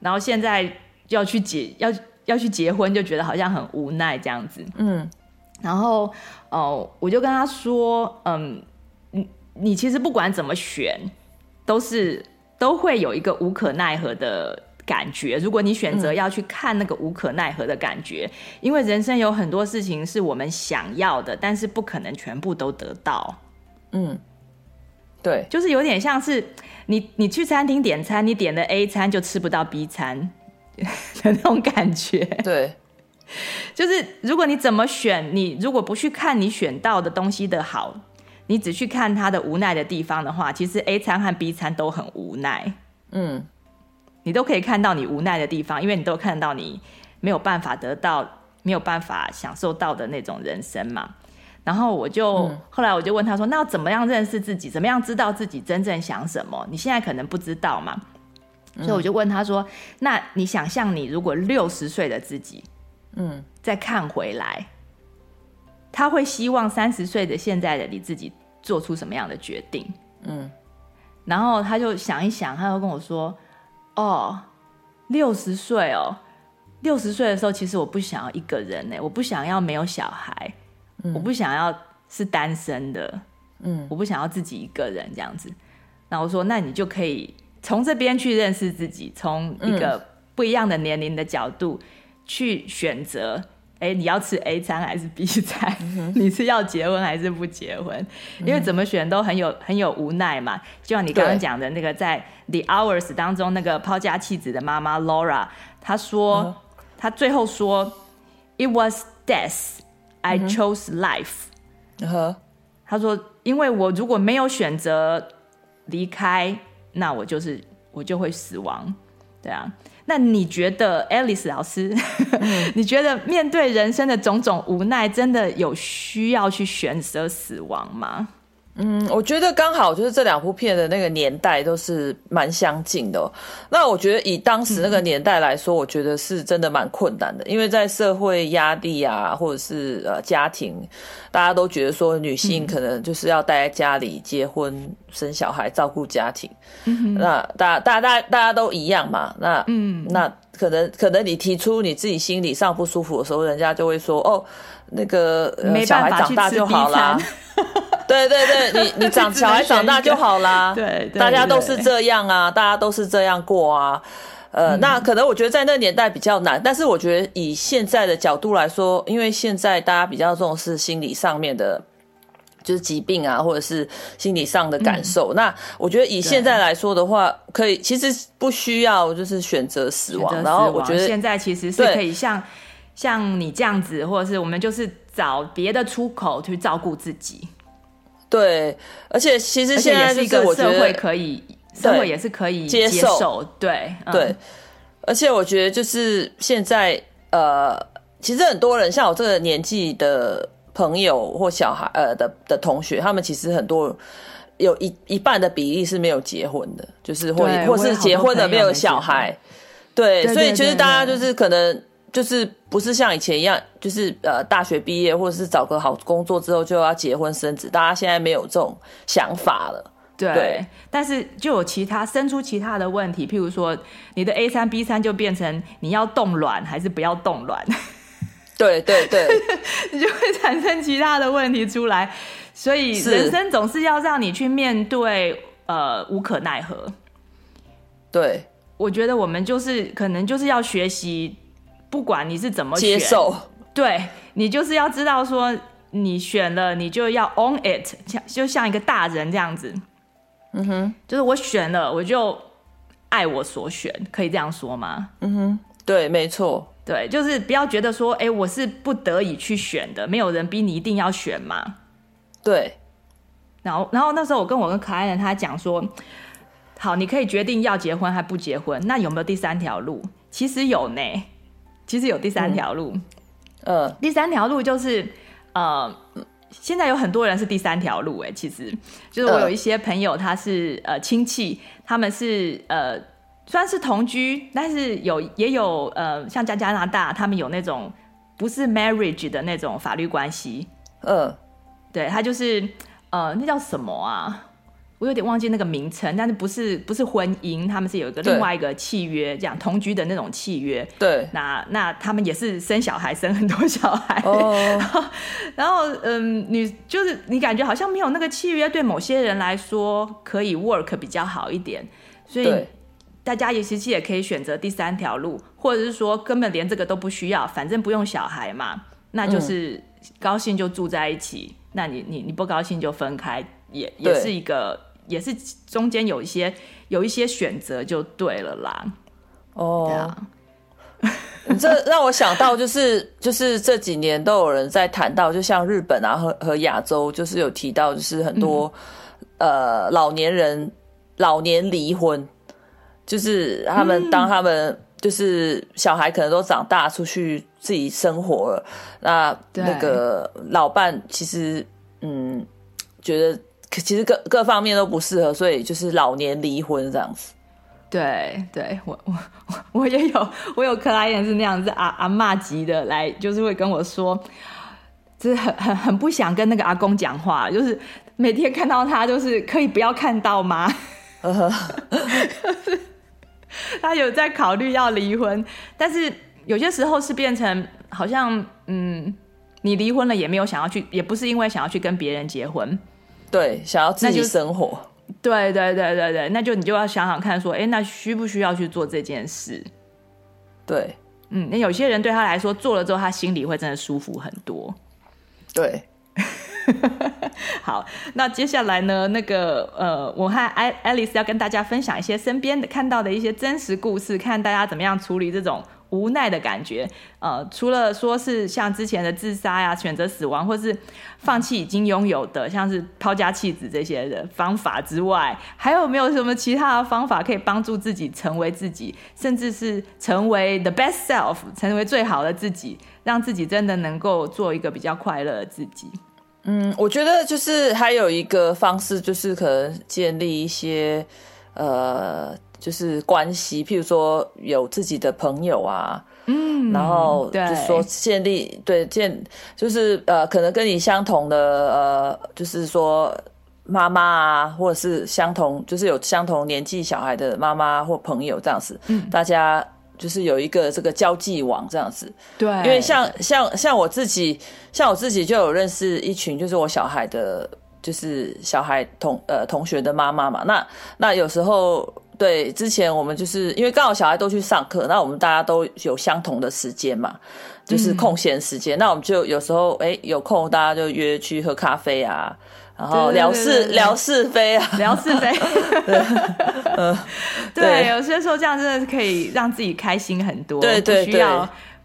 然后现在要去结要要去结婚，就觉得好像很无奈这样子。”嗯，然后哦、呃，我就跟他说：“嗯，你你其实不管怎么选。”都是都会有一个无可奈何的感觉。如果你选择要去看那个无可奈何的感觉，嗯、因为人生有很多事情是我们想要的，但是不可能全部都得到。嗯，对，就是有点像是你你去餐厅点餐，你点了 A 餐就吃不到 B 餐 的那种感觉。对，就是如果你怎么选，你如果不去看你选到的东西的好。你只去看他的无奈的地方的话，其实 A 餐和 B 餐都很无奈。嗯，你都可以看到你无奈的地方，因为你都看到你没有办法得到、没有办法享受到的那种人生嘛。然后我就、嗯、后来我就问他说：“那要怎么样认识自己？怎么样知道自己真正想什么？你现在可能不知道嘛。”所以我就问他说：“那你想象你如果六十岁的自己，嗯，再看回来。”他会希望三十岁的现在的你自己做出什么样的决定？嗯，然后他就想一想，他就跟我说：“哦，六十岁哦，六十岁的时候，其实我不想要一个人呢，我不想要没有小孩，嗯，我不想要是单身的，嗯，我不想要自己一个人这样子。”然后我说：“那你就可以从这边去认识自己，从一个不一样的年龄的角度去选择。”哎，你要吃 A 餐还是 B 餐？嗯、你是要结婚还是不结婚？嗯、因为怎么选都很有很有无奈嘛。就像你刚刚讲的那个，在 The Hours 当中，那个抛家弃子的妈妈 Laura，她说，嗯、她最后说，It was death, I chose life。嗯，她说，因为我如果没有选择离开，那我就是我就会死亡。对啊。那你觉得，Alice 老师，嗯、你觉得面对人生的种种无奈，真的有需要去选择死亡吗？嗯，我觉得刚好就是这两部片的那个年代都是蛮相近的。那我觉得以当时那个年代来说，嗯、我觉得是真的蛮困难的，因为在社会压力啊，或者是呃家庭，大家都觉得说女性可能就是要待在家里结婚生小孩照顾家庭。嗯，那大大大大家都一样嘛。那嗯，那可能可能你提出你自己心理上不舒服的时候，人家就会说哦。那个、小孩长大就好啦，对对对，你 你长小孩长大就好啦，对，对，对，大家都是这样啊，大家都是这样过啊，呃，嗯、那可能我觉得在那个年代比较难，但是我觉得以现在的角度来说，因为现在大家比较重视心理上面的，就是疾病啊，或者是心理上的感受，嗯、那我觉得以现在来说的话，可以其实不需要就是选择死亡，死亡然后我觉得现在其实是可以像。像你这样子，或者是我们就是找别的出口去照顾自己。对，而且其实现在是一个社会可以，社会也是可以接受。对对。而且我觉得就是现在呃，其实很多人像我这个年纪的朋友或小孩呃的的同学，他们其实很多有一一半的比例是没有结婚的，就是或或是结婚的没有小孩。对，对，所以其实大家就是可能就是不是像以前一样，就是呃大学毕业或者是找个好工作之后就要结婚生子，大家现在没有这种想法了。对，对，但是就有其他生出其他的问题，譬如说你的 A 三 B 三就变成你要冻卵还是不要冻卵？对对对，你就会产生其他的问题出来。所以人生总是要让你去面对呃无可奈何。对。我觉得我们就是可能就是要学习，不管你是怎么选接受，对，你就是要知道说你选了，你就要 own it，像就像一个大人这样子。嗯哼，就是我选了，我就爱我所选，可以这样说吗？嗯哼，对，没错，对，就是不要觉得说，哎，我是不得已去选的，没有人逼你一定要选嘛。对，然后，然后那时候我跟我跟可爱人他讲说。好，你可以决定要结婚还不结婚，那有没有第三条路？其实有呢，其实有第三条路。嗯，呃，第三条路就是，呃，现在有很多人是第三条路，哎，其实就是我有一些朋友，他是呃亲戚，他们是呃算是同居，但是有也有呃像加加拿大，他们有那种不是 marriage 的那种法律关系。嗯，呃，对，他就是呃那叫什么啊？我有点忘记那个名称，但是不是不是婚姻，他们是有一个另外一个契约，这样同居的那种契约。对，那那他们也是生小孩，生很多小孩。哦。然后嗯，你就是你感觉好像没有那个契约，对某些人来说可以 work 比较好一点，所以大家也其实也可以选择第三条路，或者是说根本连这个都不需要，反正不用小孩嘛，那就是高兴就住在一起，嗯、那你你你不高兴就分开，也也是一个。也是中间有一些有一些选择就对了啦。哦，对啊，这让我想到就是就是这几年都有人在谈到，就像日本啊和和亚洲，就是有提到就是很多、嗯、呃老年人老年离婚，就是他们当他们就是小孩可能都长大出去自己生活了，那那个老伴其实嗯觉得。其实各各方面都不适合，所以就是老年离婚这样子。对，对我我我也有，我有克莱恩是那样子阿阿嬷级的来，就是会跟我说，就是很很很不想跟那个阿公讲话，就是每天看到他，就是可以不要看到吗？他有在考虑要离婚，但是有些时候是变成好像嗯，你离婚了也没有想要去，也不是因为想要去跟别人结婚。对，想要自己生活。对对对对对，那就你就要想想看，说，哎，那需不需要去做这件事？对，嗯，那有些人对他来说，做了之后，他心里会真的舒服很多。对，好，那接下来呢？那个呃，我和爱爱丽丝要跟大家分享一些身边的看到的一些真实故事，看大家怎么样处理这种。无奈的感觉，呃，除了说是像之前的自杀呀、选择死亡，或是放弃已经拥有的，像是抛家弃子这些的方法之外，还有没有什么其他的方法可以帮助自己成为自己，甚至是成为 the best self，成为最好的自己，让自己真的能够做一个比较快乐的自己？嗯，我觉得就是还有一个方式，就是可能建立一些呃。就是关系，譬如说有自己的朋友啊，嗯，然后就是说建立对，对建，就是呃，可能跟你相同的呃，就是说妈妈啊，或者是相同，就是有相同年纪小孩的妈妈或朋友这样子，嗯，大家就是有一个这个交际网这样子，对，因为像像像我自己，像我自己就有认识一群，就是我小孩的，就是小孩同呃同学的妈妈嘛，那那有时候。对，之前我们就是因为刚好小孩都去上课，那我们大家都有相同的时间嘛，就是空闲时间，嗯、那我们就有时候哎有空，大家就约去喝咖啡啊，然后聊是，聊是非啊，聊是非。对，有些时候这样真的是可以让自己开心很多，对对对。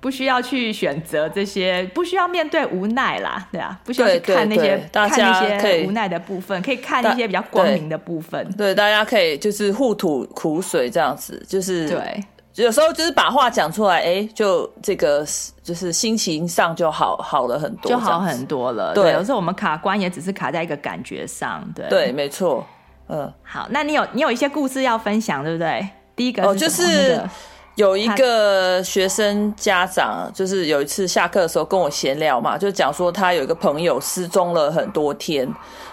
不需要去选择这些，不需要面对无奈啦，对啊，不需要去看那些看那些无奈的部分，可以看一些比较光明的部分。对，大家可以就是互吐苦水这样子，就是对有时候就是把话讲出来，哎、欸，就这个就是心情上就好好了很多，就好很多了。对，对有时候我们卡关也只是卡在一个感觉上，对，对，没错。嗯，好，那你有你有一些故事要分享，对不对？第一个哦，就是有一个学生家长，就是有一次下课的时候跟我闲聊嘛，就讲说他有一个朋友失踪了很多天，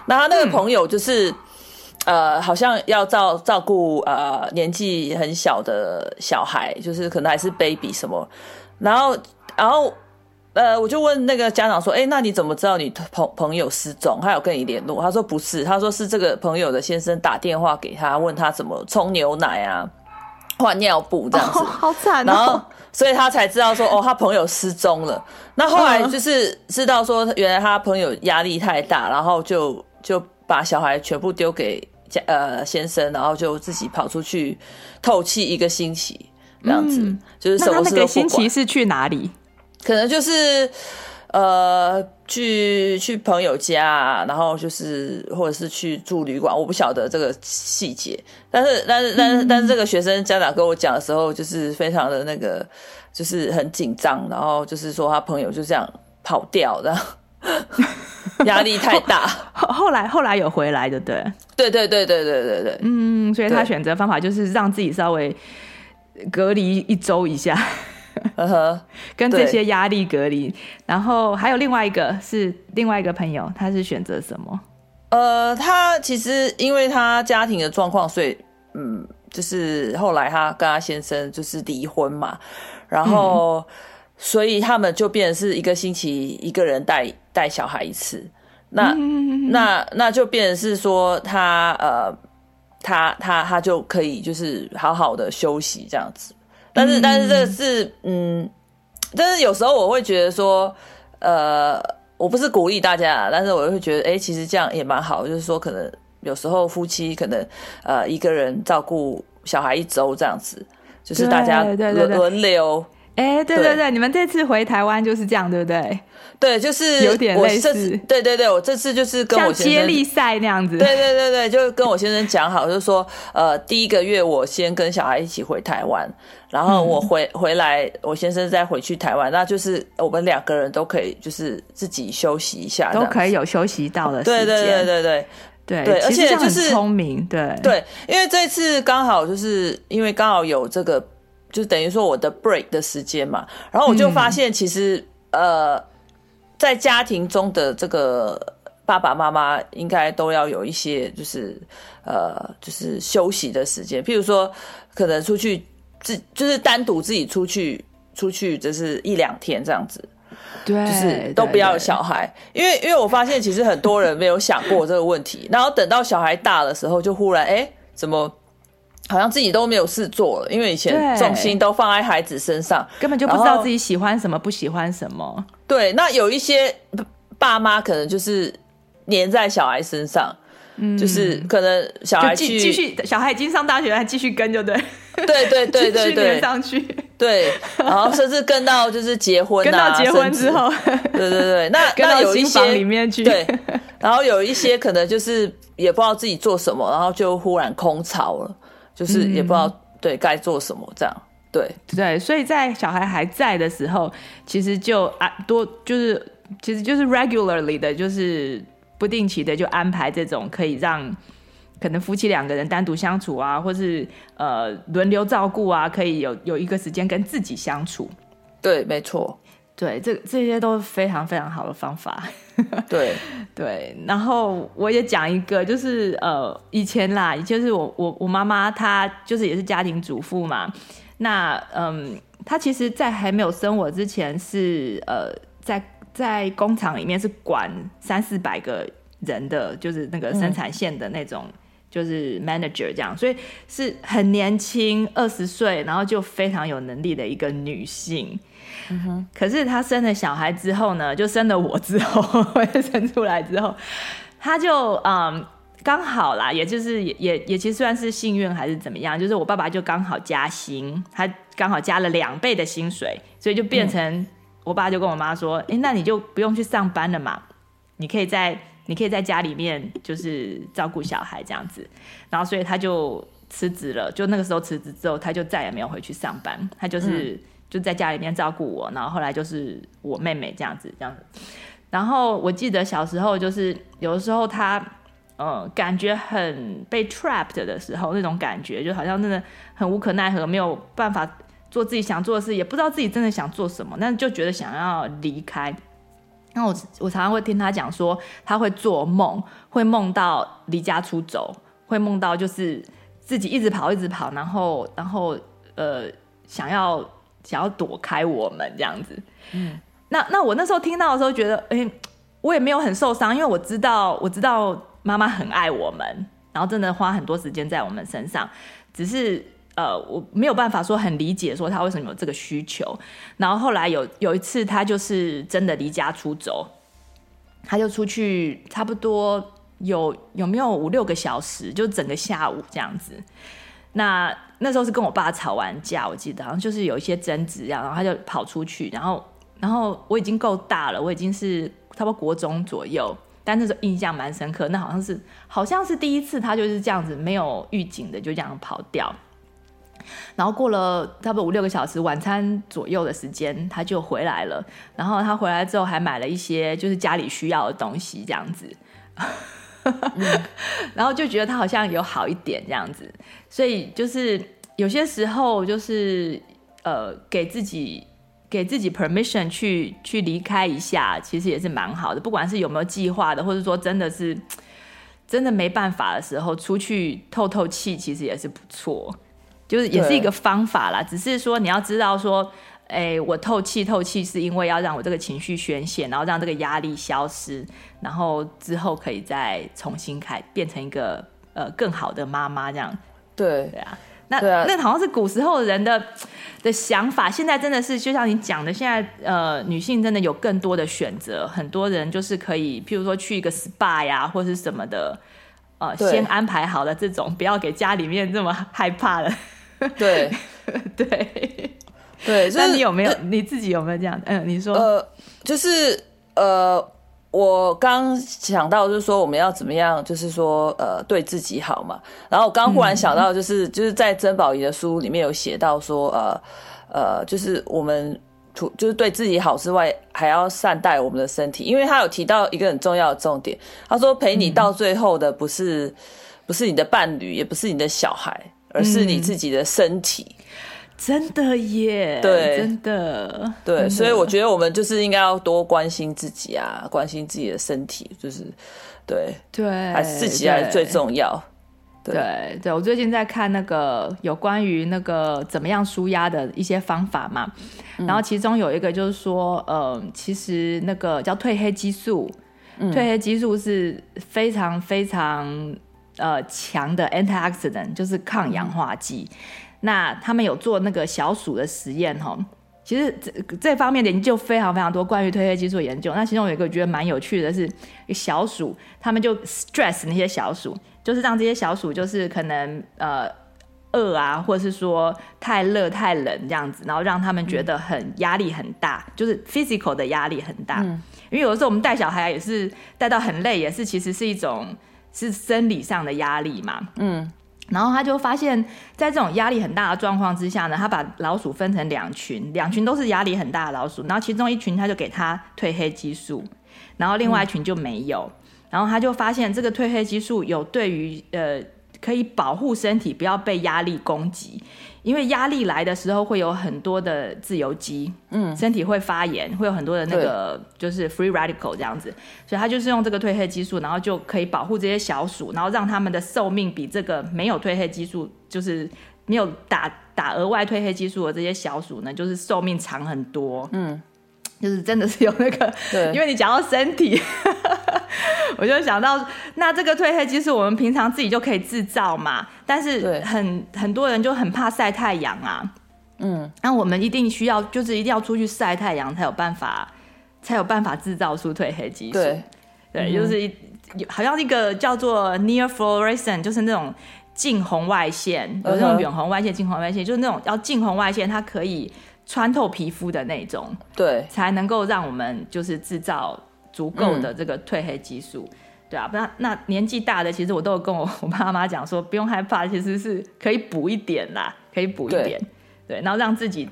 那他那个朋友就是。嗯呃，好像要照照顾呃年纪很小的小孩，就是可能还是 baby 什么，然后然后呃，我就问那个家长说，哎，那你怎么知道你朋朋友失踪？他有跟你联络？他说不是，他说是这个朋友的先生打电话给他，问他怎么冲牛奶啊，换尿布这样子，哦、好惨、哦。然后所以他才知道说，哦，他朋友失踪了。那后来就是知道说，原来他朋友压力太大，然后就就把小孩全部丢给家。呃，先生，然后就自己跑出去透气一个星期，这样子，嗯、就是什么那那个星期是去哪里？可能就是呃，去去朋友家，然后就是或者是去住旅馆，我不晓得这个细节。但是，但是，但是，但是，这个学生家长跟我讲的时候，就是非常的那个，就是很紧张，然后就是说他朋友就这样跑掉的。压力太大，后后来后来有回来的，对，对对对对对对对，嗯，所以他选择方法就是让自己稍微隔离一周一下，嗯哼，跟这些压力隔离。然后还有另外一个是另外一个朋友，他是选择什么？呃，他其实因为他家庭的状况，所以嗯，就是后来他跟他先生就是离婚嘛，然后。嗯所以他们就变成是一个星期一个人带带小孩一次，那那那就变成是说他呃他他他就可以就是好好的休息这样子，但是但是这是嗯，但是有时候我会觉得说呃我不是鼓励大家，但是我会觉得哎其实这样也蛮好，就是说可能有时候夫妻可能呃一个人照顾小孩一周这样子，就是大家轮轮流。哎，对对对，对，你们这次回台湾就是这样，对不对？对，就是有点类似。对对对，我这次就是跟我接力赛那样子。对对对对，就跟我先生讲好，就是说，呃，第一个月我先跟小孩一起回台湾，然后我回、嗯、回来，我先生再回去台湾，那就是我们两个人都可以，就是自己休息一下，都可以有休息到的时间。对对对对对对对，而且就是聪明，对对，因为这次刚好就是因为刚好有这个。就等于说我的 break 的时间嘛，然后我就发现其实、嗯、呃，在家庭中的这个爸爸妈妈应该都要有一些就是呃就是休息的时间，譬如说可能出去自就是单独自己出去出去就是一两天这样子，对，就是都不要有小孩，因为因为我发现其实很多人没有想过这个问题，然后等到小孩大的时候就忽然哎、欸、怎么？好像自己都没有事做了，因为以前重心都放在孩子身上，根本就不知道自己喜欢什么，不喜欢什么。对，那有一些爸妈可能就是黏在小孩身上，嗯，就是可能小孩继继续，小孩已经上大学了，还继续跟就对，对对对对对，连上去，对，然后甚至跟到就是结婚，啊，跟到结婚之后，对对对，那 那有一些里面去，对，然后有一些可能就是也不知道自己做什么，然后就忽然空巢了。就是也不知道对该做什么这样，对对，所以在小孩还在的时候，其实就啊多就是其实就是 regularly 的，就是不定期的就安排这种可以让可能夫妻两个人单独相处啊，或是呃轮流照顾啊，可以有有一个时间跟自己相处。对，没错。对，这这些都是非常非常好的方法。对 对，然后我也讲一个，就是呃，以前啦，就是我我我妈妈她就是也是家庭主妇嘛。那嗯，她其实，在还没有生我之前是，呃，在在工厂里面是管三四百个人的，就是那个生产线的那种，嗯、就是 manager 这样，所以是很年轻，二十岁，然后就非常有能力的一个女性。可是他生了小孩之后呢，就生了我之后，我也生出来之后，他就嗯刚好啦，也就是也也也其实算是幸运还是怎么样，就是我爸爸就刚好加薪，他刚好加了两倍的薪水，所以就变成我爸就跟我妈说，哎、嗯欸，那你就不用去上班了嘛，你可以在你可以在家里面就是照顾小孩这样子，然后所以他就辞职了，就那个时候辞职之后，他就再也没有回去上班，他就是、嗯、就在家里面照顾我，然后后来就是我妹妹这样子这样子。然后我记得小时候就是有的时候他嗯感觉很被 trapped 的时候，那种感觉就好像真的很无可奈何，没有办法做自己想做的事，也不知道自己真的想做什么，但是就觉得想要离开。那我我常常会听他讲说，他会做梦，会梦到离家出走，会梦到就是自己一直跑，一直跑，然后然后呃想要想要躲开我们这样子。嗯，那那我那时候听到的时候，觉得哎、欸，我也没有很受伤，因为我知道我知道妈妈很爱我们，然后真的花很多时间在我们身上，只是。呃，我没有办法说很理解，说他为什么有这个需求。然后后来有有一次，他就是真的离家出走，他就出去差不多有有没有五六个小时，就整个下午这样子。那那时候是跟我爸吵完架，我记得好像就是有一些争执一样，然后他就跑出去，然后然后我已经够大了，我已经是差不多国中左右，但那时候印象蛮深刻。那好像是好像是第一次，他就是这样子没有预警的就这样跑掉。然后过了差不多五六个小时，晚餐左右的时间，他就回来了。然后他回来之后，还买了一些就是家里需要的东西，这样子。嗯、然后就觉得他好像有好一点这样子。所以就是有些时候，就是呃，给自己给自己 permission 去去离开一下，其实也是蛮好的。不管是有没有计划的，或者说真的是真的没办法的时候，出去透透气，其实也是不错。就是也是一个方法啦，只是说你要知道说，哎、欸，我透气透气是因为要让我这个情绪宣泄，然后让这个压力消失，然后之后可以再重新开，变成一个呃更好的妈妈这样。对对啊，那那好像是古时候人的的想法，现在真的是就像你讲的，现在呃女性真的有更多的选择，很多人就是可以，譬如说去一个 SPA 呀，或是什么的，呃，先安排好了这种，不要给家里面这么害怕了。对，对，对。那你有没有你自己有没有这样？嗯，你说。呃，就是呃，我刚想到就是说我们要怎么样，就是说呃，对自己好嘛。然后我刚忽然想到，就是、嗯、就是在曾宝仪的书里面有写到说，呃呃，就是我们除就是对自己好之外，还要善待我们的身体，因为他有提到一个很重要的重点，他说陪你到最后的不是、嗯、不是你的伴侣，也不是你的小孩。而是你自己的身体，嗯、真的耶，对，真的，对，真的，所以我觉得我们就是应该要多关心自己啊，关心自己的身体，就是对，对，还是自己还是最重要。对，对，我最近在看那个有关于那个怎么样舒压的一些方法嘛，嗯、然后其中有一个就是说，嗯、呃，其实那个叫褪黑激素，嗯、褪黑激素是非常非常。呃，强的 antioxidant 就是抗氧化剂。嗯、那他们有做那个小鼠的实验哈，其实这这方面的研究非常非常多，关于褪黑激素研究。那其中有一个我觉得蛮有趣的是，小鼠他们就 stress 那些小鼠，就是让这些小鼠就是可能呃饿啊，或者是说太热太冷这样子，然后让他们觉得很压力很大，嗯、就是 physical 的压力很大。嗯、因为有的时候我们带小孩也是带到很累，也是其实是一种。是生理上的压力嘛？嗯，然后他就发现，在这种压力很大的状况之下呢，他把老鼠分成两群，两群都是压力很大的老鼠，然后其中一群他就给他褪黑激素，然后另外一群就没有，然后他就发现这个褪黑激素有对于呃可以保护身体不要被压力攻击。因为压力来的时候会有很多的自由基，嗯，身体会发炎，会有很多的那个就是 free radical 这样子，所以他就是用这个褪黑激素，然后就可以保护这些小鼠，然后让他们的寿命比这个没有褪黑激素，就是没有打打额外褪黑激素的这些小鼠呢，就是寿命长很多，嗯。就是真的是有那个，对，因为你讲到身体，我就想到，那这个褪黑激素我们平常自己就可以制造嘛，但是很对。很多人就很怕晒太阳啊，嗯，那我们一定需要，就是一定要出去晒太阳才有办法，才有办法制造出褪黑激素，对，对，就是一好像一个叫做 near fluorescent，就是那种近红外线，有那种远红外线、近红外线，就是那种要近红外线，它可以。穿透皮肤的那种，对，才能够让我们就是制造足够的这个褪黑激素。嗯、对啊，那那年纪大的，其实我都有跟我我爸妈讲说，不用害怕，其实是可以补一点啦，可以补一点，对，对，然后让自己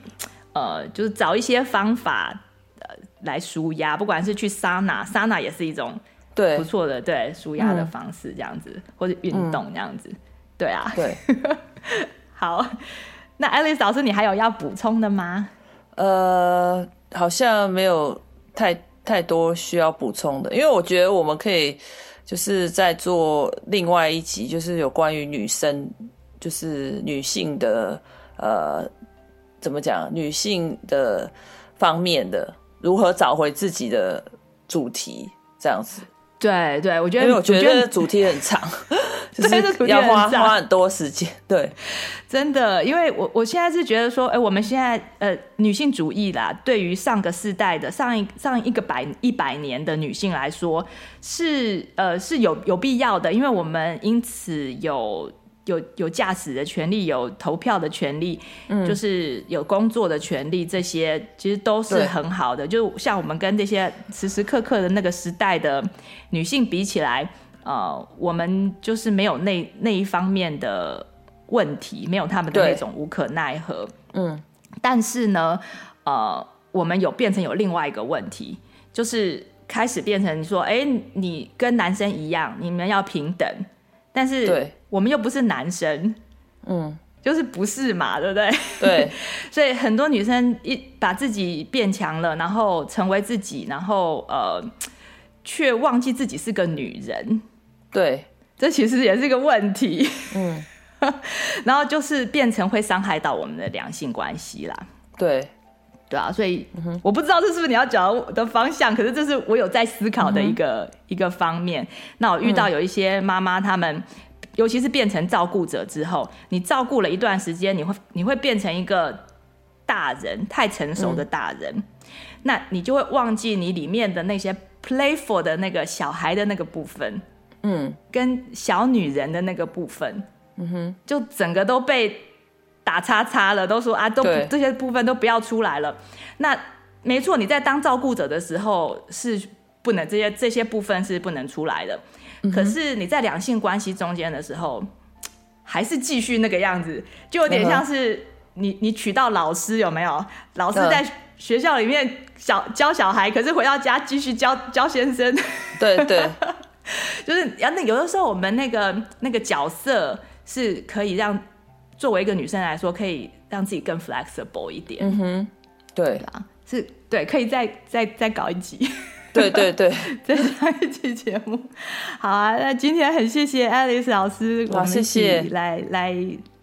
呃，就是找一些方法呃来舒压，不管是去桑拿，桑拿也是一种对。不错的对舒压的方式，这样子，嗯、或者运动这样子，嗯、对啊，对，好，那 Alice 老师，你还有要补充的吗？呃，好像没有太太多需要补充的，因为我觉得我们可以就是在做另外一集，就是有关于女生，就是女性的呃，怎么讲，女性的方面的如何找回自己的主题这样子。对对，我觉得因为我觉得主题很长，就是要花花很多时间。对，真的，因为我我现在是觉得说，哎，我们现在呃女性主义啦，对于上个世代的上一上一个百一百年的女性来说，是呃是有有必要的，因为我们因此有。有有驾驶的权利，有投票的权利，嗯，就是有工作的权利，这些其实都是很好的。就像我们跟这些时时刻刻的那个时代的女性比起来，呃，我们就是没有那那一方面的问题，没有他们的那种无可奈何。嗯，但是呢，呃，我们有变成有另外一个问题，就是开始变成说，哎，你跟男生一样，你们要平等。但是我们又不是男生，嗯，就是不是嘛，对不对？对，所以很多女生一把自己变强了，然后成为自己，然后呃，却忘记自己是个女人。对，这其实也是一个问题。嗯，然后就是变成会伤害到我们的两性关系啦。对。对啊，所以我不知道这是不是你要讲的方向，可是这是我有在思考的一个、嗯、一个方面。那我遇到有一些妈妈，她们、嗯、尤其是变成照顾者之后，你照顾了一段时间，你会你会变成一个大人，太成熟的大人，嗯、那你就会忘记你里面的那些 playful 的那个小孩的那个部分，嗯，跟小女人的那个部分，嗯哼，就整个都被。打叉叉了，都说啊，都这些部分都不要出来了。那没错，你在当照顾者的时候是不能这些这些部分是不能出来的。嗯、可是你在两性关系中间的时候，还是继续那个样子，就有点像是你、嗯、你娶到老师有没有？老师在学校里面小教小孩，可是回到家继续教教先生。对对，就是要那有的时候我们那个那个角色是可以让。作为一个女生来说，可以让自己更 flexible 一点。嗯哼，对啊，是，对，可以再再再搞一集。对 对对，再上一期节目。好啊，那今天很谢谢 Alice 老师，我们一起来来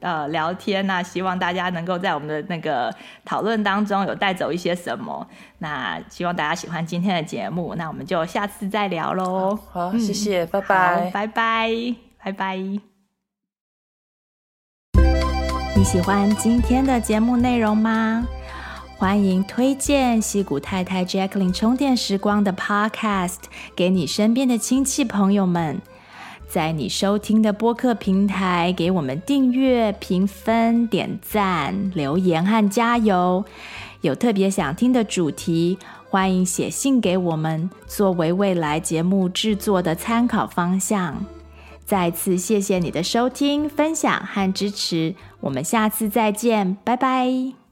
呃聊天。那希望大家能够在我们的那个讨论当中有带走一些什么。那希望大家喜欢今天的节目。那我们就下次再聊喽。好，嗯、谢谢，拜拜，拜拜，拜拜。你喜欢今天的节目内容吗？欢迎推荐西谷太太 Jacqueline 充电时光的 Podcast 给你身边的亲戚朋友们，在你收听的播客平台给我们订阅、评分、点赞、留言和加油。有特别想听的主题，欢迎写信给我们，作为未来节目制作的参考方向。再次谢谢你的收听、分享和支持，我们下次再见，拜拜。